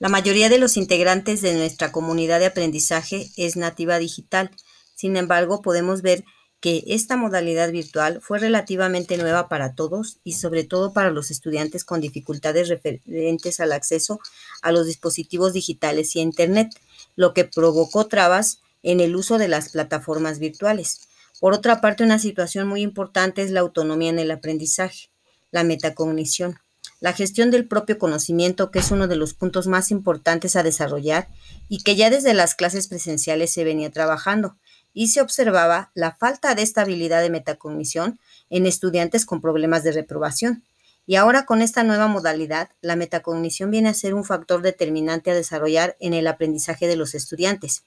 La mayoría de los integrantes de nuestra comunidad de aprendizaje es nativa digital. Sin embargo, podemos ver que esta modalidad virtual fue relativamente nueva para todos y sobre todo para los estudiantes con dificultades referentes al acceso a los dispositivos digitales y a Internet, lo que provocó trabas en el uso de las plataformas virtuales. Por otra parte, una situación muy importante es la autonomía en el aprendizaje, la metacognición, la gestión del propio conocimiento, que es uno de los puntos más importantes a desarrollar y que ya desde las clases presenciales se venía trabajando y se observaba la falta de estabilidad de metacognición en estudiantes con problemas de reprobación. Y ahora con esta nueva modalidad, la metacognición viene a ser un factor determinante a desarrollar en el aprendizaje de los estudiantes.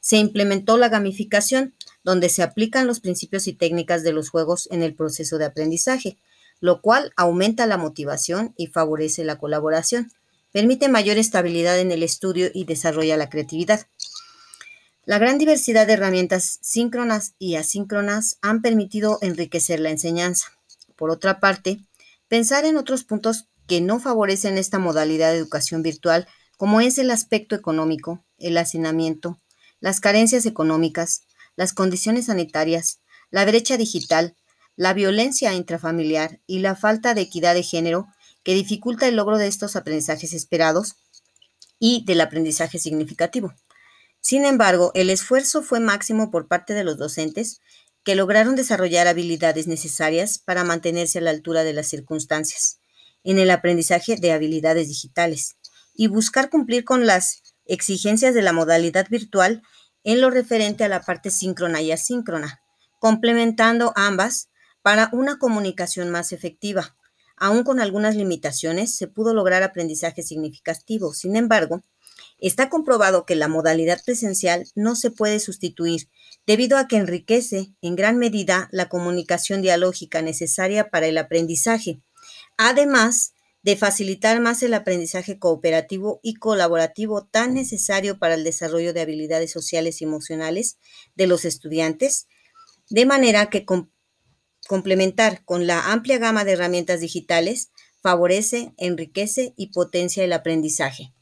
Se implementó la gamificación, donde se aplican los principios y técnicas de los juegos en el proceso de aprendizaje, lo cual aumenta la motivación y favorece la colaboración, permite mayor estabilidad en el estudio y desarrolla la creatividad. La gran diversidad de herramientas síncronas y asíncronas han permitido enriquecer la enseñanza. Por otra parte, pensar en otros puntos que no favorecen esta modalidad de educación virtual, como es el aspecto económico, el hacinamiento, las carencias económicas, las condiciones sanitarias, la brecha digital, la violencia intrafamiliar y la falta de equidad de género que dificulta el logro de estos aprendizajes esperados y del aprendizaje significativo. Sin embargo, el esfuerzo fue máximo por parte de los docentes que lograron desarrollar habilidades necesarias para mantenerse a la altura de las circunstancias en el aprendizaje de habilidades digitales y buscar cumplir con las exigencias de la modalidad virtual en lo referente a la parte síncrona y asíncrona, complementando ambas para una comunicación más efectiva. Aún con algunas limitaciones, se pudo lograr aprendizaje significativo. Sin embargo, Está comprobado que la modalidad presencial no se puede sustituir debido a que enriquece en gran medida la comunicación dialógica necesaria para el aprendizaje, además de facilitar más el aprendizaje cooperativo y colaborativo tan necesario para el desarrollo de habilidades sociales y emocionales de los estudiantes, de manera que complementar con la amplia gama de herramientas digitales favorece, enriquece y potencia el aprendizaje.